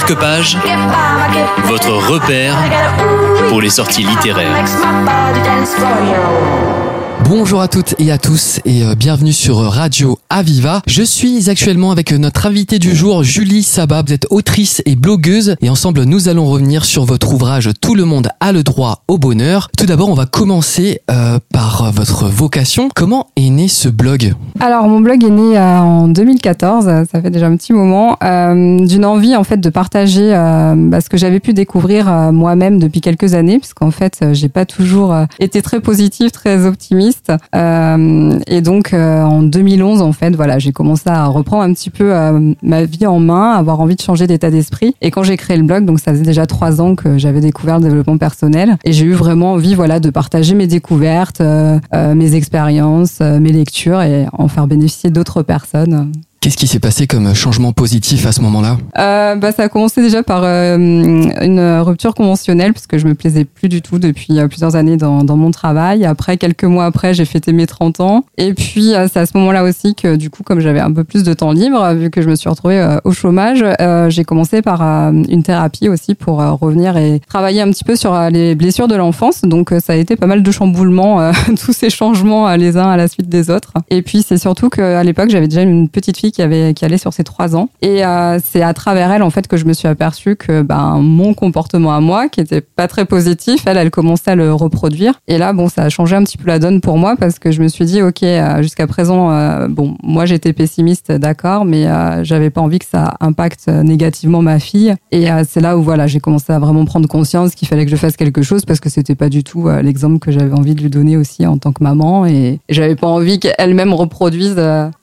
Marque-Page, votre repère pour les sorties littéraires. Bonjour à toutes et à tous et euh, bienvenue sur Radio Aviva. Je suis actuellement avec notre invitée du jour, Julie Sabat. Vous êtes autrice et blogueuse et ensemble nous allons revenir sur votre ouvrage Tout le monde a le droit au bonheur. Tout d'abord, on va commencer euh, par votre vocation. Comment est né ce blog? Alors mon blog est né euh, en 2014, ça fait déjà un petit moment, euh, d'une envie en fait de partager euh, bah, ce que j'avais pu découvrir euh, moi-même depuis quelques années, puisqu'en fait euh, j'ai pas toujours euh, été très positive, très optimiste. Euh, et donc euh, en 2011 en fait, voilà, j'ai commencé à reprendre un petit peu euh, ma vie en main, avoir envie de changer d'état d'esprit. Et quand j'ai créé le blog, donc ça faisait déjà trois ans que j'avais découvert le développement personnel, et j'ai eu vraiment envie, voilà, de partager mes découvertes, mes expériences, mes lectures, et en faire bénéficier d'autres personnes. Qu'est-ce qui s'est passé comme changement positif à ce moment-là Euh, bah, ça a commencé déjà par euh, une rupture conventionnelle parce que je me plaisais plus du tout depuis euh, plusieurs années dans, mon travail. Après, quelques mois après, j'ai fêté mes 30 ans. Et puis, euh, c'est à ce moment-là aussi que, du coup, comme j'avais un peu plus de temps libre, vu que je me suis retrouvée au chômage, j'ai commencé par une thérapie aussi pour revenir et travailler un petit peu sur les blessures de l'enfance. Donc, ça a été pas mal de chamboulements, tous ces changements les uns à la suite des autres. Et puis, c'est surtout qu'à l'époque, j'avais déjà une petite fille qui qui allait sur ses trois ans. Et euh, c'est à travers elle en fait que je me suis aperçue que ben mon comportement à moi, qui était pas très positif, elle, elle commençait à le reproduire. Et là, bon, ça a changé un petit peu la donne pour moi parce que je me suis dit, ok, euh, jusqu'à présent, euh, bon, moi j'étais pessimiste, d'accord, mais euh, j'avais pas envie que ça impacte négativement ma fille. Et c'est là où voilà, j'ai commencé à vraiment prendre conscience qu'il fallait que je fasse quelque chose parce que c'était pas du tout l'exemple que j'avais envie de lui donner aussi en tant que maman et, j'avais pas envie qu'elle-même reproduise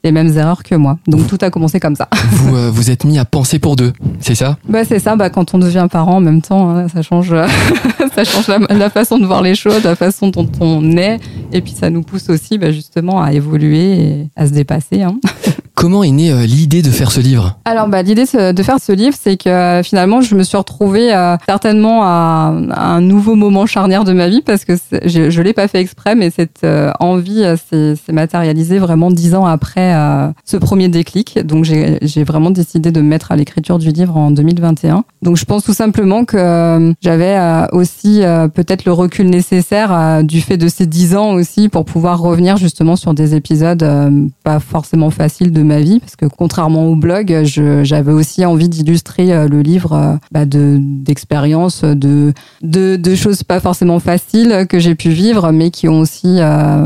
les mêmes erreurs que moi. Donc tout a commencé comme ça. Vous euh, vous êtes mis à penser pour deux, c'est ça? Bah c'est ça, bah quand on devient parent en même temps, hein, ça change, euh, ça change la, la façon de voir les choses, la façon dont on est, et puis ça nous pousse aussi bah, justement à évoluer et à se dépasser. Hein. Comment est née euh, l'idée de faire ce livre? Alors bah l'idée de faire ce livre, c'est que euh, finalement je me suis retrouvée euh, certainement à, un nouveau moment charnière de ma vie parce que je, je l'ai pas fait exprès, mais cette envie s'est matérialisée vraiment dix ans après ce premier déclic. Donc j'ai vraiment décidé de me mettre à l'écriture du livre en 2021. Donc je pense tout simplement que euh, j'avais euh, aussi euh, peut-être le recul nécessaire du fait de ces dix ans aussi pour pouvoir revenir justement sur des épisodes pas forcément faciles de ma vie parce que contrairement au blog, j'avais aussi envie d'illustrer le livre bah, de d'expériences, de, de de choses pas forcément faciles que j'ai pu vivre, mais qui ont aussi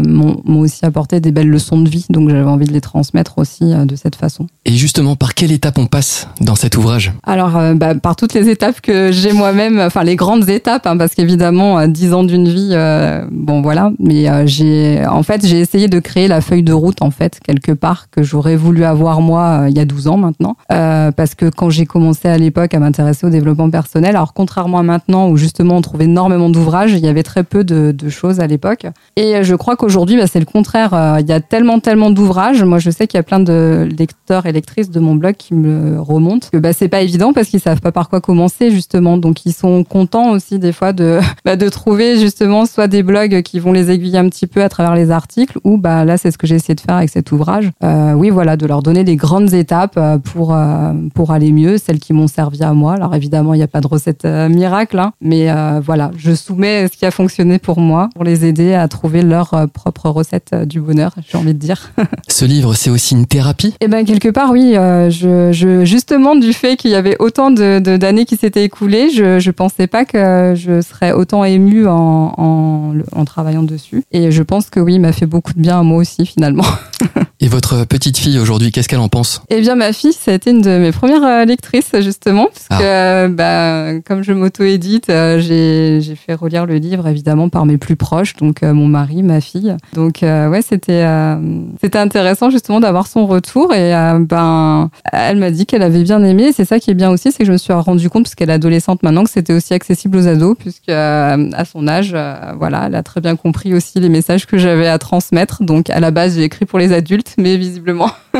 m'ont aussi apporté des belles leçons de vie. Donc j'avais envie de les transmettre aussi de cette façon. Et justement, par quelle étape on passe dans cet ouvrage Alors, euh, bah, par toutes les étapes que j'ai moi-même, enfin les grandes étapes, hein, parce qu'évidemment, euh, 10 ans d'une vie, euh, bon voilà, mais euh, j'ai, en fait, j'ai essayé de créer la feuille de route, en fait, quelque part, que j'aurais voulu avoir moi euh, il y a 12 ans maintenant, Euh, parce que quand j'ai commencé à l'époque à m'intéresser au développement personnel, alors contrairement à maintenant où justement on trouve énormément d'ouvrages, il y avait très peu de, choses à l'époque, et euh, je crois qu'aujourd'hui, bah, c'est le contraire. Euh, Il y a tellement, tellement d'ouvrages. Moi, je sais qu'il y a plein de lecteurs et lectrices de mon blog qui me remontent que bah, c'est pas évident parce qu'ils savent pas par quoi commencer justement. Donc, ils sont contents aussi des fois de bah, de trouver justement soit des blogs qui vont les aiguiller un petit peu à travers les articles ou bah là, c'est ce que j'ai essayé de faire avec cet ouvrage. Euh, oui, voilà, de leur donner des grandes étapes euh, pour euh, pour aller mieux, celles qui m'ont servi à moi. Alors évidemment, il n'y a pas de recette euh, miracle, hein, mais voilà, je soumets ce qui a fonctionné pour moi pour les aider à trouver leur propre recette du bonheur, j'ai envie de dire. Ce livre, c'est aussi une thérapie? Eh ben quelque part oui, euh, je, je justement du fait qu'il y avait autant de d'années qui s'étaient écoulées, je je pensais pas que je serais autant émue en en, en travaillant dessus. Et je pense que oui, il m'a fait beaucoup de bien à moi aussi finalement. Et votre petite fille aujourd'hui, qu'est-ce qu'elle en pense? Eh bien, ma fille, ça a été une de mes premières euh, lectrices, justement, parce que, euh, bah, comme je m'auto-édite, euh, j'ai fait relire le livre, évidemment, par mes plus proches, donc mon mari, ma fille. Donc, ouais, c'était euh, c'était intéressant, justement, d'avoir son retour. Et ben, elle m'a dit qu'elle avait bien aimé. Et C'est ça qui est bien aussi, c'est que je me suis rendu compte, parce qu'elle est adolescente maintenant, que c'était aussi accessible aux ados, puisque à son âge, voilà, elle a très bien compris aussi les messages que j'avais à transmettre. Donc, à la base, j'ai écrit pour les adultes, mais visiblement,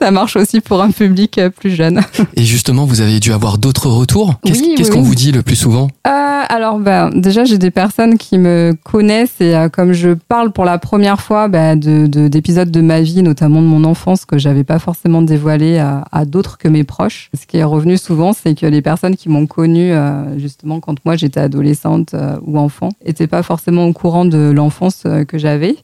ça marche aussi pour un public euh, plus jeune. Et justement, vous avez dû avoir d'autres retours Qu'est-ce Oui, qu'est-ce oui, qu'on oui. vous dit le plus souvent? Euh, alors, bah, déjà, j'ai des personnes qui me connaissent et euh, comme je parle pour la première fois bah, de d'épisodes de, ma vie, notamment de mon enfance, que j'avais pas forcément dévoilé à, d'autres que mes proches. Ce qui est revenu souvent, c'est que les personnes qui m'ont connue, euh, justement, quand moi j'étais adolescente euh, ou enfant, étaient pas forcément au courant de l'enfance que j'avais.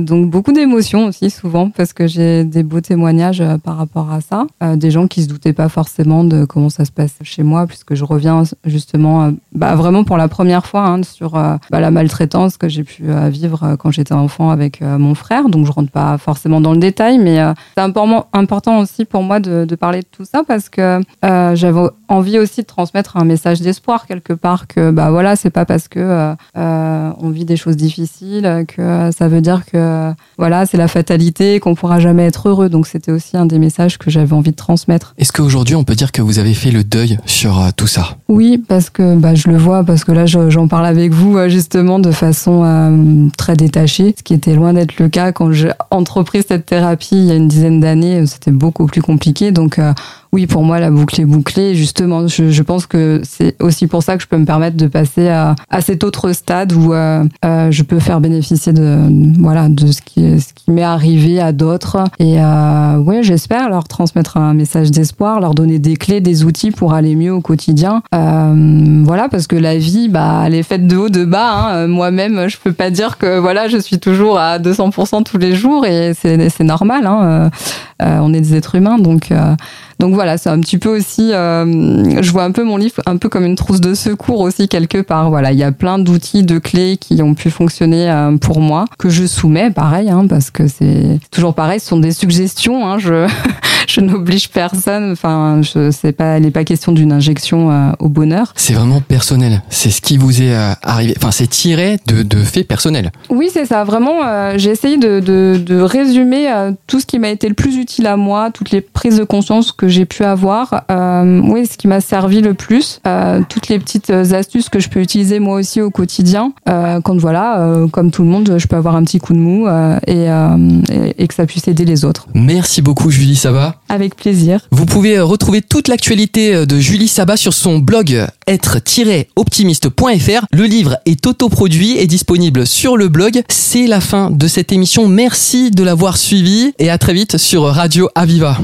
donc, beaucoup d'émotions aussi, souvent, parce que j'ai des beaux témoignages par rapport à ça. des gens qui se doutaient pas forcément de comment ça se passe chez moi, puisque je reviens justement bah, vraiment pour la première fois hein, sur euh, bah, la maltraitance que j'ai pu euh, vivre euh, quand j'étais enfant avec mon frère. Donc je rentre pas forcément dans le détail, mais c'est important, important aussi pour moi de, de, parler de tout ça parce que j'avais envie aussi de transmettre un message d'espoir quelque part que bah voilà c'est pas parce que on vit des choses difficiles que ça veut dire que voilà c'est la fatalité qu'on pourra jamais être heureux. Donc c'était aussi un des messages que j'avais envie de transmettre. Est-ce qu'aujourd'hui on peut dire que vous avez fait le deuil sur tout ça? Oui, parce que bah, je le vois parce que là j'en parle avec vous euh, justement de façon euh, très détachée, ce qui était loin d'être le cas quand j'ai entrepris cette thérapie il y a une dizaine d'années. C'était beaucoup plus compliqué. Donc euh, oui, pour moi, la boucle est bouclée. Justement, je, pense que c'est aussi pour ça que je peux me permettre de passer à, à cet autre stade où euh, euh je peux faire bénéficier de voilà de ce qui ce qui m'est arrivé à d'autres. Et euh, ouais, j'espère leur transmettre un message d'espoir, leur donner des clés, des outils pour aller mieux au quotidien. Euh, voilà, parce que la vie, bah, elle est faite de haut, de bas. Hein. Moi-même, je peux pas dire que voilà, je suis toujours à 200% tous les jours et c'est normal. Hein. On est des êtres humains, donc donc voilà, c'est un petit peu aussi, euh, je vois un peu mon livre un peu comme une trousse de secours aussi quelque part. Voilà, il y a plein d'outils, de clés qui ont pu fonctionner pour moi que je soumets, pareil, hein, parce que c'est toujours pareil, ce sont des suggestions. Hein, je je n'oblige personne. Enfin, je sais pas, il n'est pas question d'une injection au bonheur. C'est vraiment personnel. C'est ce qui vous est arrivé. Enfin, c'est tiré de, de faits personnels. Oui, c'est ça. Vraiment, j'ai essayé de, de, de résumer tout ce qui m'a été le plus utile à moi, toutes les prises de conscience que j'ai pu avoir. Euh, oui, ce qui m'a servi le plus, euh, toutes les petites astuces que je peux utiliser moi aussi au quotidien. Euh, quand voilà, euh, comme tout le monde, je peux avoir un petit coup de mou euh, et, et, et, que ça puisse aider les autres. Merci beaucoup Julie Sabat. Avec plaisir. Vous pouvez euh, retrouver toute l'actualité euh, de Julie Sabat sur son blog euh, être-optimiste.fr. Le livre est autoproduit et disponible sur le blog. C'est la fin de cette émission. Merci de l'avoir suivi et à très vite sur Radio Aviva.